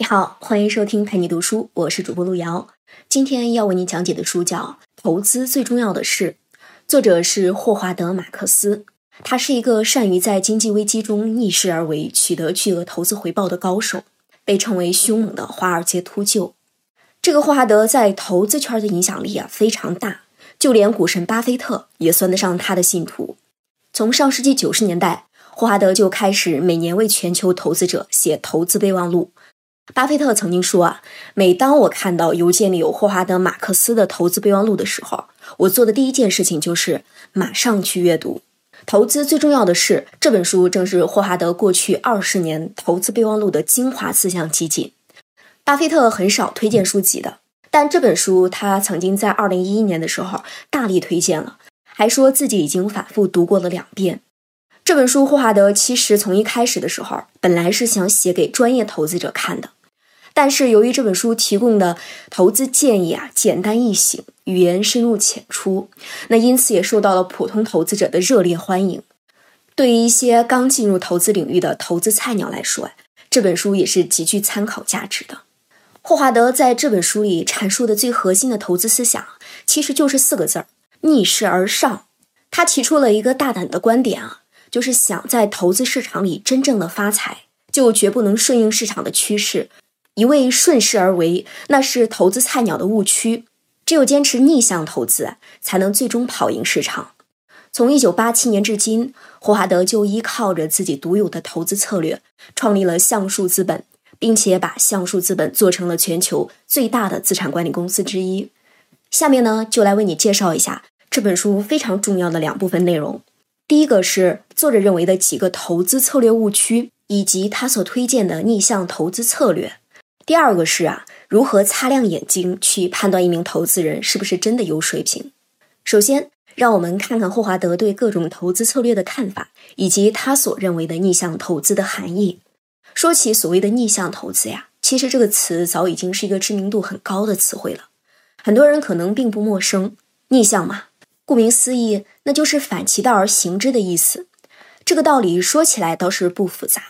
你好，欢迎收听陪你读书，我是主播路遥。今天要为你讲解的书叫《投资最重要的事》，作者是霍华德·马克思。他是一个善于在经济危机中逆势而为、取得巨额投资回报的高手，被称为凶猛的华尔街秃鹫。这个霍华德在投资圈的影响力啊非常大，就连股神巴菲特也算得上他的信徒。从上世纪九十年代。霍华德就开始每年为全球投资者写投资备忘录。巴菲特曾经说啊，每当我看到邮件里有霍华德·马克思的投资备忘录的时候，我做的第一件事情就是马上去阅读。投资最重要的是这本书，正是霍华德过去二十年投资备忘录的精华思想集锦。巴菲特很少推荐书籍的，但这本书他曾经在二零一一年的时候大力推荐了，还说自己已经反复读过了两遍。这本书，霍华德其实从一开始的时候，本来是想写给专业投资者看的，但是由于这本书提供的投资建议啊简单易行，语言深入浅出，那因此也受到了普通投资者的热烈欢迎。对于一些刚进入投资领域的投资菜鸟来说，这本书也是极具参考价值的。霍华德在这本书里阐述的最核心的投资思想，其实就是四个字儿：逆势而上。他提出了一个大胆的观点啊。就是想在投资市场里真正的发财，就绝不能顺应市场的趋势，一味顺势而为，那是投资菜鸟的误区。只有坚持逆向投资，才能最终跑赢市场。从一九八七年至今，霍华德就依靠着自己独有的投资策略，创立了橡树资本，并且把橡树资本做成了全球最大的资产管理公司之一。下面呢，就来为你介绍一下这本书非常重要的两部分内容。第一个是作者认为的几个投资策略误区，以及他所推荐的逆向投资策略。第二个是啊，如何擦亮眼睛去判断一名投资人是不是真的有水平。首先，让我们看看霍华德对各种投资策略的看法，以及他所认为的逆向投资的含义。说起所谓的逆向投资呀，其实这个词早已经是一个知名度很高的词汇了，很多人可能并不陌生。逆向嘛。顾名思义，那就是反其道而行之的意思。这个道理说起来倒是不复杂，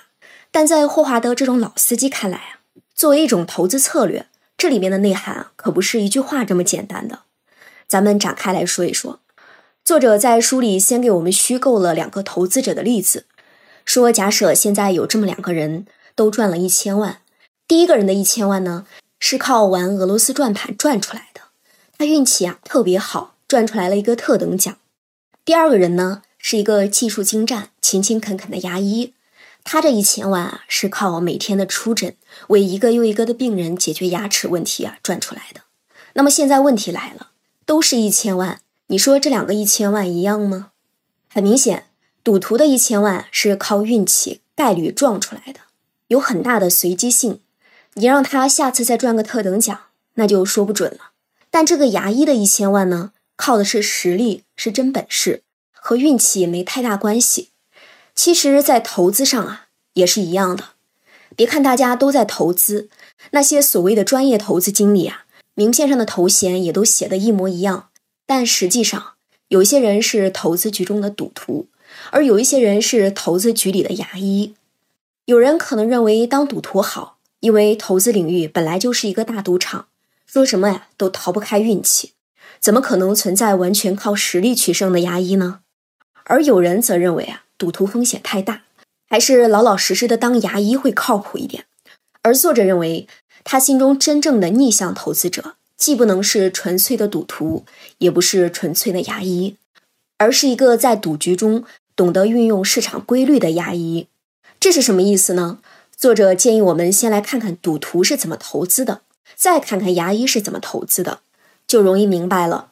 但在霍华德这种老司机看来啊，作为一种投资策略，这里面的内涵，可不是一句话这么简单的。咱们展开来说一说。作者在书里先给我们虚构了两个投资者的例子，说假设现在有这么两个人都赚了一千万，第一个人的一千万呢，是靠玩俄罗斯转盘赚出来的，他运气啊特别好。赚出来了一个特等奖。第二个人呢，是一个技术精湛、勤勤恳恳的牙医，他这一千万啊，是靠每天的出诊，为一个又一个的病人解决牙齿问题啊赚出来的。那么现在问题来了，都是一千万，你说这两个一千万一样吗？很明显，赌徒的一千万是靠运气、概率撞出来的，有很大的随机性。你让他下次再赚个特等奖，那就说不准了。但这个牙医的一千万呢？靠的是实力，是真本事，和运气没太大关系。其实，在投资上啊，也是一样的。别看大家都在投资，那些所谓的专业投资经理啊，名片上的头衔也都写的一模一样。但实际上，有一些人是投资局中的赌徒，而有一些人是投资局里的牙医。有人可能认为当赌徒好，因为投资领域本来就是一个大赌场，说什么呀都逃不开运气。怎么可能存在完全靠实力取胜的牙医呢？而有人则认为啊，赌徒风险太大，还是老老实实的当牙医会靠谱一点。而作者认为，他心中真正的逆向投资者，既不能是纯粹的赌徒，也不是纯粹的牙医，而是一个在赌局中懂得运用市场规律的牙医。这是什么意思呢？作者建议我们先来看看赌徒是怎么投资的，再看看牙医是怎么投资的。就容易明白了，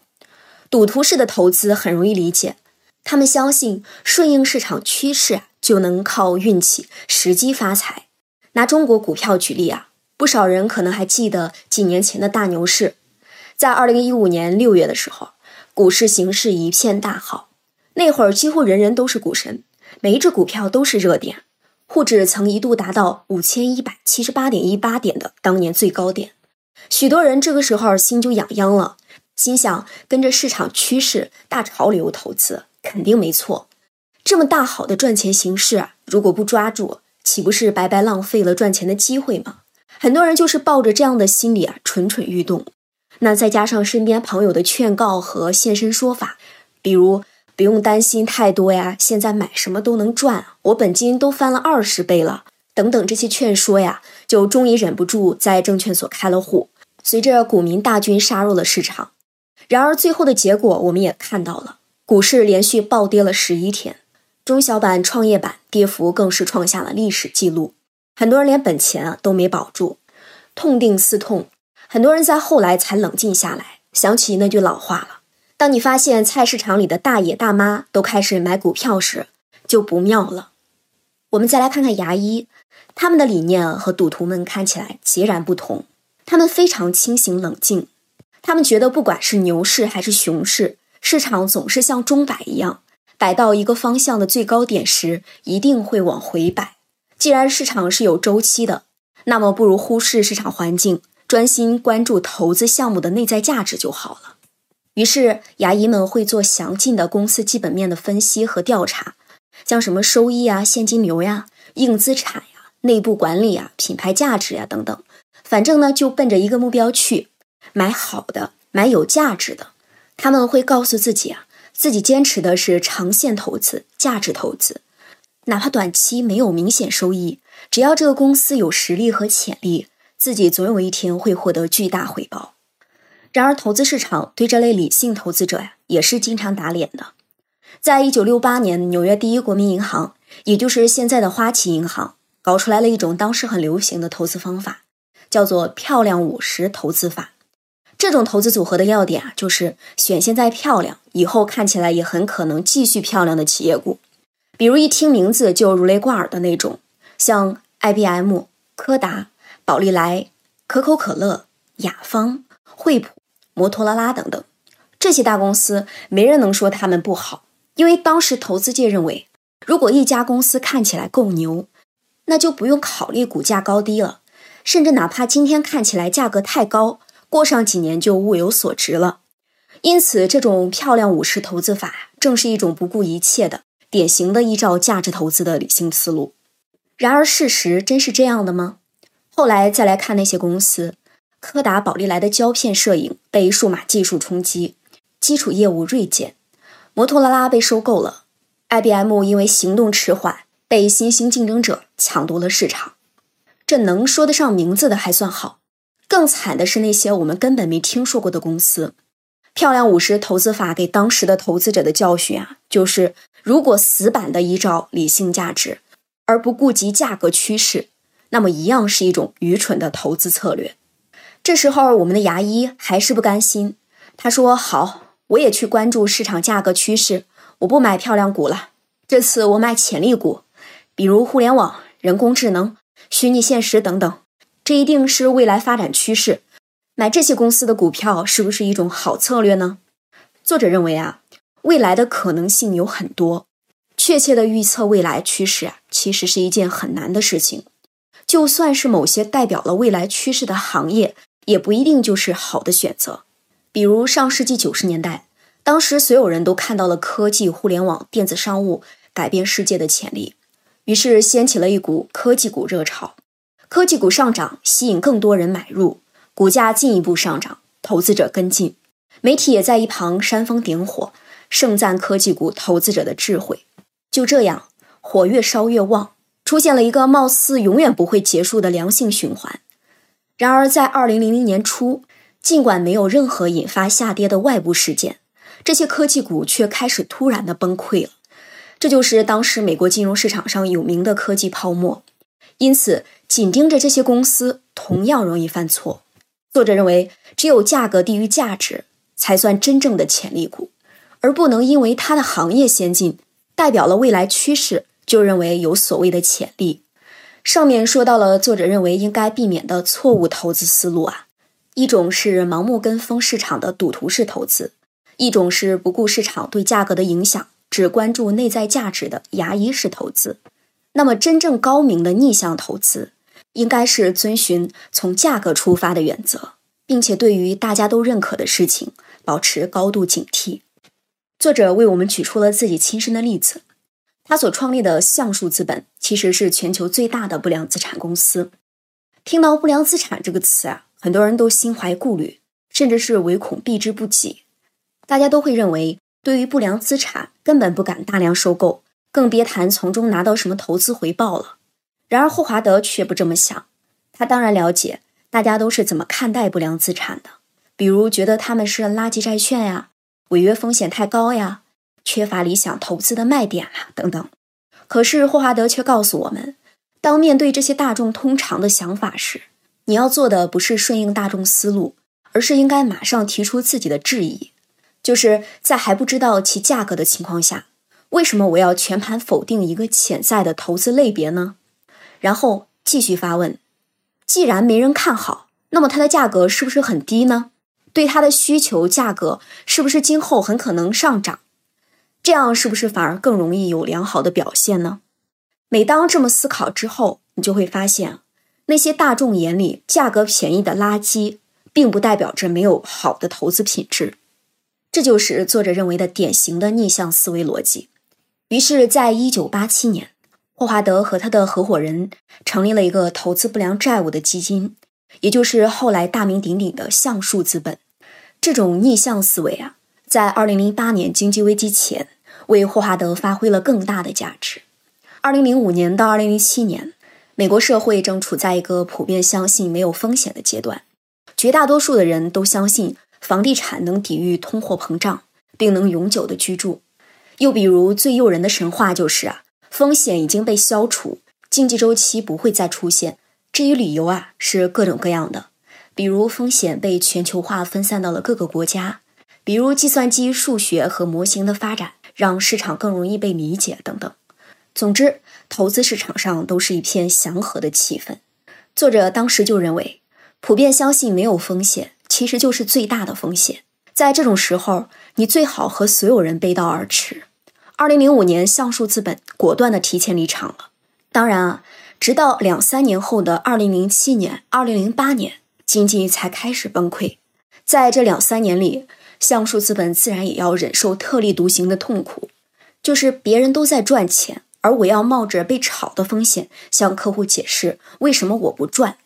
赌徒式的投资很容易理解，他们相信顺应市场趋势啊就能靠运气、时机发财。拿中国股票举例啊，不少人可能还记得几年前的大牛市，在二零一五年六月的时候，股市形势一片大好，那会儿几乎人人都是股神，每一只股票都是热点，沪指曾一度达到五千一百七十八点一八点的当年最高点。许多人这个时候心就痒痒了，心想跟着市场趋势大潮流投资肯定没错。这么大好的赚钱形势，如果不抓住，岂不是白白浪费了赚钱的机会吗？很多人就是抱着这样的心理啊，蠢蠢欲动。那再加上身边朋友的劝告和现身说法，比如不用担心太多呀，现在买什么都能赚，我本金都翻了二十倍了，等等这些劝说呀，就终于忍不住在证券所开了户。随着股民大军杀入了市场，然而最后的结果我们也看到了，股市连续暴跌了十一天，中小板、创业板跌幅更是创下了历史记录，很多人连本钱啊都没保住，痛定思痛。很多人在后来才冷静下来，想起那句老话了：当你发现菜市场里的大爷大妈都开始买股票时，就不妙了。我们再来看看牙医，他们的理念和赌徒们看起来截然不同。他们非常清醒冷静，他们觉得不管是牛市还是熊市，市场总是像钟摆一样，摆到一个方向的最高点时，一定会往回摆。既然市场是有周期的，那么不如忽视市场环境。专心关注投资项目的内在价值就好了。于是，牙医们会做详尽的公司基本面的分析和调查，像什么收益啊、现金流呀、硬资产呀、内部管理呀、品牌价值呀等等，反正呢就奔着一个目标去，买好的，买有价值的。他们会告诉自己啊，自己坚持的是长线投资、价值投资，哪怕短期没有明显收益，只要这个公司有实力和潜力。自己总有一天会获得巨大回报。然而，投资市场对这类理性投资者呀，也是经常打脸的。在一九六八年，纽约第一国民银行，也就是现在的花旗银行，搞出来了一种当时很流行的投资方法，叫做“漂亮五十”投资法。这种投资组合的要点啊，就是选现在漂亮、以后看起来也很可能继续漂亮的企业股，比如一听名字就如雷贯耳的那种，像 IBM、柯达。宝利来、可口可乐、雅芳、惠普、摩托罗拉等等这些大公司，没人能说他们不好，因为当时投资界认为，如果一家公司看起来够牛，那就不用考虑股价高低了，甚至哪怕今天看起来价格太高，过上几年就物有所值了。因此，这种漂亮五十投资法正是一种不顾一切的典型的依照价值投资的理性思路。然而，事实真是这样的吗？后来再来看那些公司，柯达、宝利来的胶片摄影被数码技术冲击，基础业务锐减；摩托罗拉被收购了，IBM 因为行动迟缓被新兴竞争者抢夺了市场。这能说得上名字的还算好，更惨的是那些我们根本没听说过的公司。漂亮五十投资法给当时的投资者的教训啊，就是如果死板的依照理性价值，而不顾及价格趋势。那么一样是一种愚蠢的投资策略。这时候，我们的牙医还是不甘心。他说：“好，我也去关注市场价格趋势，我不买漂亮股了。这次我买潜力股，比如互联网、人工智能、虚拟现实等等。这一定是未来发展趋势。买这些公司的股票是不是一种好策略呢？”作者认为啊，未来的可能性有很多，确切的预测未来趋势啊，其实是一件很难的事情。就算是某些代表了未来趋势的行业，也不一定就是好的选择。比如上世纪九十年代，当时所有人都看到了科技、互联网、电子商务改变世界的潜力，于是掀起了一股科技股热潮。科技股上涨，吸引更多人买入，股价进一步上涨，投资者跟进，媒体也在一旁煽风点火，盛赞科技股投资者的智慧。就这样，火越烧越旺。出现了一个貌似永远不会结束的良性循环。然而，在二零零零年初，尽管没有任何引发下跌的外部事件，这些科技股却开始突然的崩溃了。这就是当时美国金融市场上有名的科技泡沫。因此，紧盯着这些公司同样容易犯错。作者认为，只有价格低于价值才算真正的潜力股，而不能因为它的行业先进，代表了未来趋势。就认为有所谓的潜力。上面说到了作者认为应该避免的错误投资思路啊，一种是盲目跟风市场的赌徒式投资，一种是不顾市场对价格的影响，只关注内在价值的牙医式投资。那么，真正高明的逆向投资，应该是遵循从价格出发的原则，并且对于大家都认可的事情保持高度警惕。作者为我们举出了自己亲身的例子。他所创立的橡树资本其实是全球最大的不良资产公司。听到“不良资产”这个词啊，很多人都心怀顾虑，甚至是唯恐避之不及。大家都会认为，对于不良资产，根本不敢大量收购，更别谈从中拿到什么投资回报了。然而霍华德却不这么想，他当然了解大家都是怎么看待不良资产的，比如觉得他们是垃圾债券呀，违约风险太高呀，缺乏理想投资的卖点啊等等。可是霍华德却告诉我们。当面对这些大众通常的想法时，你要做的不是顺应大众思路，而是应该马上提出自己的质疑，就是在还不知道其价格的情况下，为什么我要全盘否定一个潜在的投资类别呢？然后继续发问：既然没人看好，那么它的价格是不是很低呢？对它的需求价格是不是今后很可能上涨？这样是不是反而更容易有良好的表现呢？每当这么思考之后，你就会发现，那些大众眼里价格便宜的垃圾，并不代表着没有好的投资品质。这就是作者认为的典型的逆向思维逻辑。于是，在一九八七年，霍华德和他的合伙人成立了一个投资不良债务的基金，也就是后来大名鼎鼎的橡树资本。这种逆向思维啊，在二零零八年经济危机前，为霍华德发挥了更大的价值。二零零五年到二零零七年，美国社会正处在一个普遍相信没有风险的阶段，绝大多数的人都相信房地产能抵御通货膨胀，并能永久的居住。又比如最诱人的神话就是啊，风险已经被消除，经济周期不会再出现。至于理由啊，是各种各样的，比如风险被全球化分散到了各个国家，比如计算机数学和模型的发展让市场更容易被理解等等。总之，投资市场上都是一片祥和的气氛。作者当时就认为，普遍相信没有风险，其实就是最大的风险。在这种时候，你最好和所有人背道而驰。二零零五年，橡树资本果断的提前离场了。当然啊，直到两三年后的二零零七年、二零零八年，经济才开始崩溃。在这两三年里，橡树资本自然也要忍受特立独行的痛苦，就是别人都在赚钱。而我要冒着被炒的风险向客户解释为什么我不赚，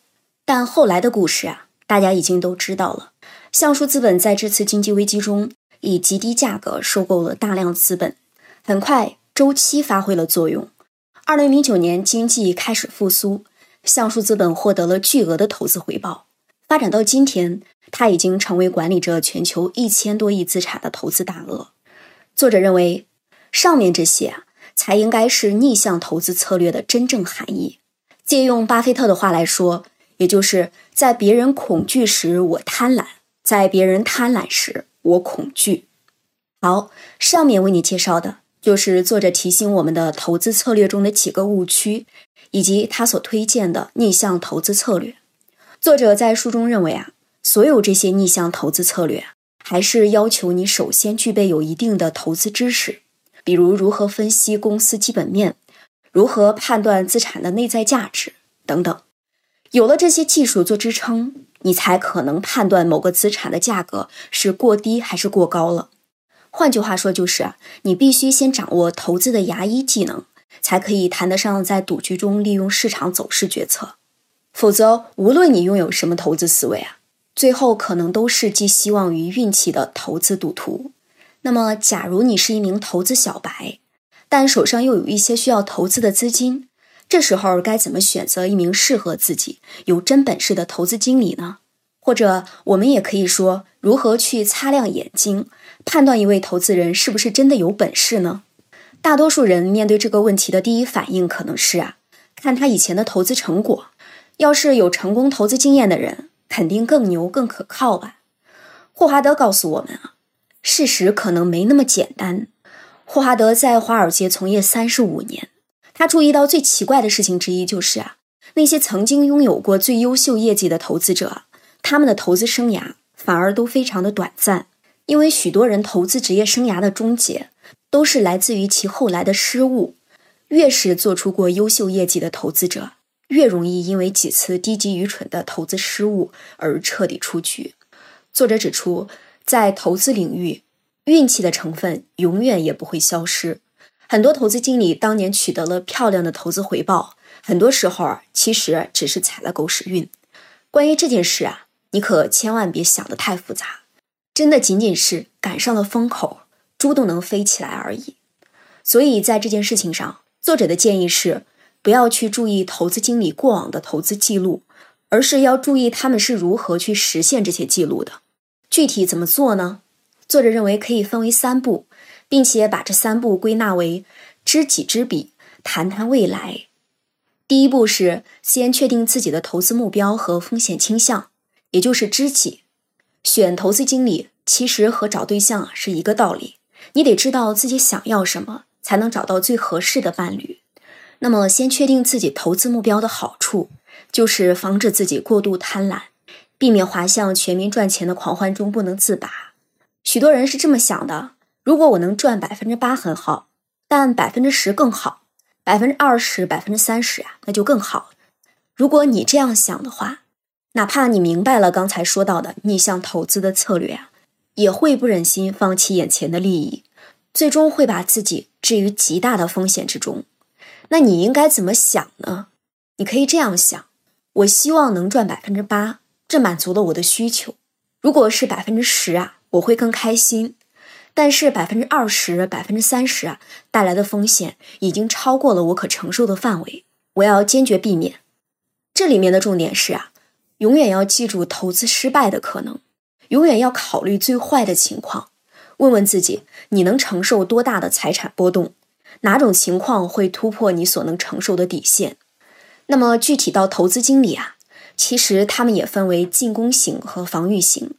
但后来的故事啊，大家已经都知道了。橡树资本在这次经济危机中以极低价格收购了大量资本，很快周期发挥了作用。二零零九年经济开始复苏，橡树资本获得了巨额的投资回报。发展到今天，它已经成为管理着全球一千多亿资产的投资大鳄。作者认为，上面这些啊。才应该是逆向投资策略的真正含义。借用巴菲特的话来说，也就是在别人恐惧时我贪婪，在别人贪婪时我恐惧。好，上面为你介绍的就是作者提醒我们的投资策略中的几个误区，以及他所推荐的逆向投资策略。作者在书中认为啊，所有这些逆向投资策略还是要求你首先具备有一定的投资知识。比如如何分析公司基本面，如何判断资产的内在价值等等，有了这些技术做支撑，你才可能判断某个资产的价格是过低还是过高了。换句话说，就是你必须先掌握投资的牙医技能，才可以谈得上在赌局中利用市场走势决策。否则，无论你拥有什么投资思维啊，最后可能都是寄希望于运气的投资赌徒。那么，假如你是一名投资小白，但手上又有一些需要投资的资金，这时候该怎么选择一名适合自己、有真本事的投资经理呢？或者，我们也可以说，如何去擦亮眼睛，判断一位投资人是不是真的有本事呢？大多数人面对这个问题的第一反应可能是啊，看他以前的投资成果，要是有成功投资经验的人，肯定更牛、更可靠吧？霍华德告诉我们啊。事实可能没那么简单。霍华德在华尔街从业三十五年，他注意到最奇怪的事情之一就是啊，那些曾经拥有过最优秀业绩的投资者，他们的投资生涯反而都非常的短暂。因为许多人投资职业生涯的终结，都是来自于其后来的失误。越是做出过优秀业绩的投资者，越容易因为几次低级愚蠢的投资失误而彻底出局。作者指出。在投资领域，运气的成分永远也不会消失。很多投资经理当年取得了漂亮的投资回报，很多时候其实只是踩了狗屎运。关于这件事啊，你可千万别想得太复杂，真的仅仅是赶上了风口，猪都能飞起来而已。所以在这件事情上，作者的建议是，不要去注意投资经理过往的投资记录，而是要注意他们是如何去实现这些记录的。具体怎么做呢？作者认为可以分为三步，并且把这三步归纳为知己知彼，谈谈未来。第一步是先确定自己的投资目标和风险倾向，也就是知己。选投资经理其实和找对象是一个道理，你得知道自己想要什么，才能找到最合适的伴侣。那么，先确定自己投资目标的好处，就是防止自己过度贪婪，避免滑向全民赚钱的狂欢中不能自拔。许多人是这么想的：如果我能赚百分之八很好，但百分之十更好。百分之二十、百分之三十啊，那就更好。如果你这样想的话，哪怕你明白了刚才说到的逆向投资的策略啊，也会不忍心放弃眼前的利益，最终会把自己置于极大的风险之中。那你应该怎么想呢？你可以这样想：我希望能赚百分之八，这满足了我的需求。如果是百分之十啊，我会更开心。但是百分之二十、百分之三十啊，带来的风险已经超过了我可承受的范围，我要坚决避免。这里面的重点是啊，永远要记住投资失败的可能，永远要考虑最坏的情况，问问自己，你能承受多大的财产波动？哪种情况会突破你所能承受的底线？那么具体到投资经理啊，其实他们也分为进攻型和防御型，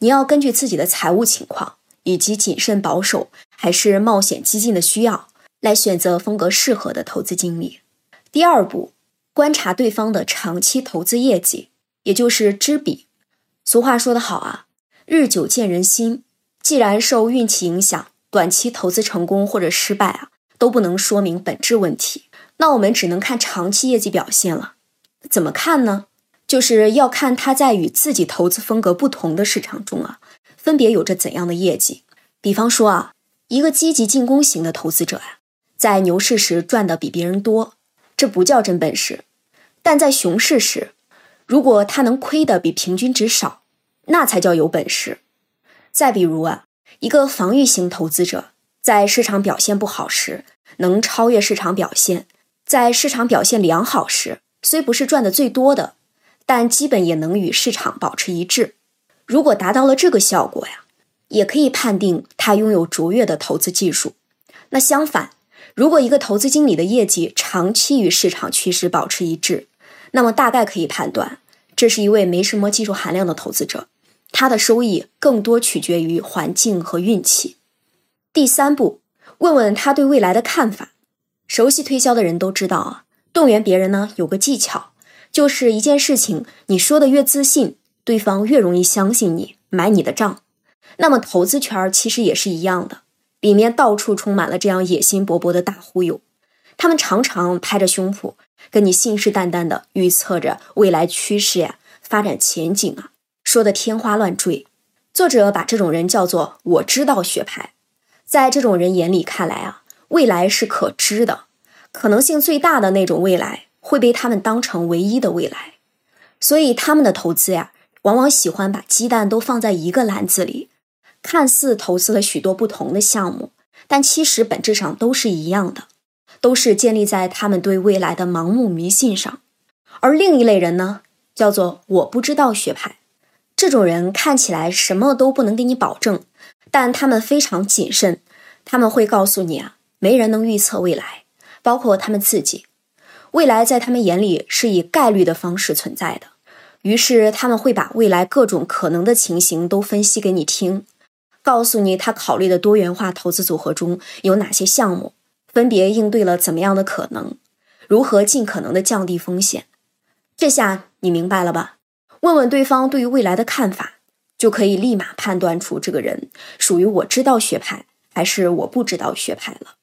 你要根据自己的财务情况。以及谨慎保守还是冒险激进的需要，来选择风格适合的投资经理。第二步，观察对方的长期投资业绩，也就是知彼。俗话说得好啊，日久见人心。既然受运气影响，短期投资成功或者失败啊，都不能说明本质问题。那我们只能看长期业绩表现了。怎么看呢？就是要看他在与自己投资风格不同的市场中啊。分别有着怎样的业绩？比方说啊，一个积极进攻型的投资者呀，在牛市时赚的比别人多，这不叫真本事；但在熊市时，如果他能亏的比平均值少，那才叫有本事。再比如啊，一个防御型投资者，在市场表现不好时，能超越市场表现；在市场表现良好时，虽不是赚的最多的，但基本也能与市场保持一致。如果达到了这个效果呀，也可以判定他拥有卓越的投资技术。那相反，如果一个投资经理的业绩长期与市场趋势保持一致，那么大概可以判断，这是一位没什么技术含量的投资者，他的收益更多取决于环境和运气。第三步，问问他对未来的看法。熟悉推销的人都知道啊，动员别人呢有个技巧，就是一件事情你说的越自信。对方越容易相信你，买你的账。那么投资圈其实也是一样的，里面到处充满了这样野心勃勃的大忽悠。他们常常拍着胸脯，跟你信誓旦旦的预测着未来趋势呀、发展前景啊，说的天花乱坠。作者把这种人叫做“我知道学派”。在这种人眼里看来啊，未来是可知的，可能性最大的那种未来会被他们当成唯一的未来，所以他们的投资呀。往往喜欢把鸡蛋都放在一个篮子里，看似投资了许多不同的项目，但其实本质上都是一样的，都是建立在他们对未来的盲目迷信上。而另一类人呢，叫做我不知道学派。这种人看起来什么都不能给你保证，但他们非常谨慎。他们会告诉你啊，没人能预测未来，包括他们自己。未来在他们眼里是以概率的方式存在的。于是他们会把未来各种可能的情形都分析给你听，告诉你他考虑的多元化投资组合中有哪些项目，分别应对了怎么样的可能，如何尽可能的降低风险。这下你明白了吧？问问对方对于未来的看法，就可以立马判断出这个人属于我知道学派还是我不知道学派了。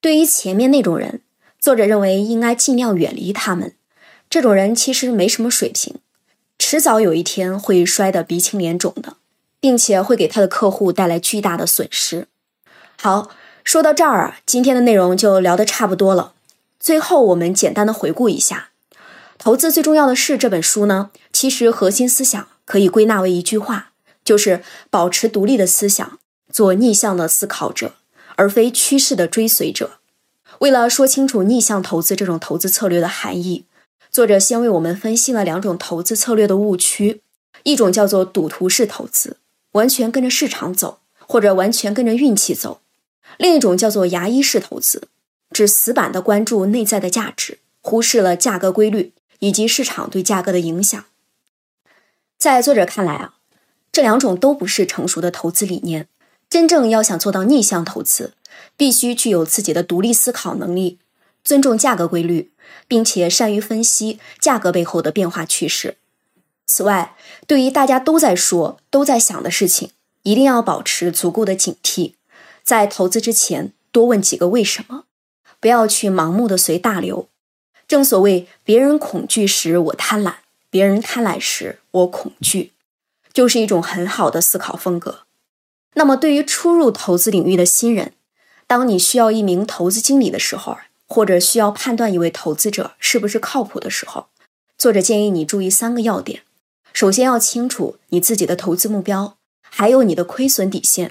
对于前面那种人，作者认为应该尽量远离他们。这种人其实没什么水平。迟早有一天会摔得鼻青脸肿的，并且会给他的客户带来巨大的损失。好，说到这儿啊，今天的内容就聊得差不多了。最后，我们简单的回顾一下，《投资最重要的是》这本书呢，其实核心思想可以归纳为一句话，就是保持独立的思想，做逆向的思考者，而非趋势的追随者。为了说清楚逆向投资这种投资策略的含义，作者先为我们分析了两种投资策略的误区，一种叫做赌徒式投资，完全跟着市场走，或者完全跟着运气走；另一种叫做牙医式投资，指死板的关注内在的价值，忽视了价格规律以及市场对价格的影响。在作者看来啊，这两种都不是成熟的投资理念。真正要想做到逆向投资，必须具有自己的独立思考能力，尊重价格规律，并且善于分析价格背后的变化趋势。此外，对于大家都在说、都在想的事情，一定要保持足够的警惕。在投资之前，多问几个为什么，不要去盲目的随大流。正所谓，别人恐惧时我贪婪，别人贪婪时我恐惧，就是一种很好的思考风格。那么，对于初入投资领域的新人，当你需要一名投资经理的时候，或者需要判断一位投资者是不是靠谱的时候，作者建议你注意三个要点：首先要清楚你自己的投资目标，还有你的亏损底线；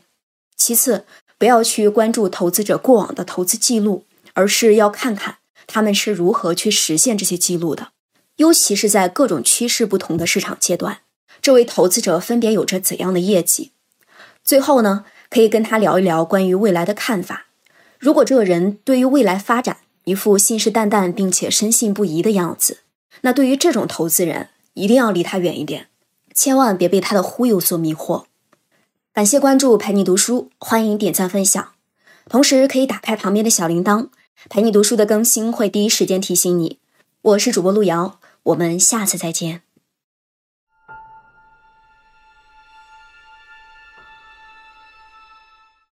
其次，不要去关注投资者过往的投资记录，而是要看看他们是如何去实现这些记录的，尤其是在各种趋势不同的市场阶段，这位投资者分别有着怎样的业绩。最后呢，可以跟他聊一聊关于未来的看法。如果这个人对于未来发展一副信誓旦旦并且深信不疑的样子，那对于这种投资人一定要离他远一点，千万别被他的忽悠所迷惑。感谢关注陪你读书，欢迎点赞分享，同时可以打开旁边的小铃铛，陪你读书的更新会第一时间提醒你。我是主播路遥，我们下次再见。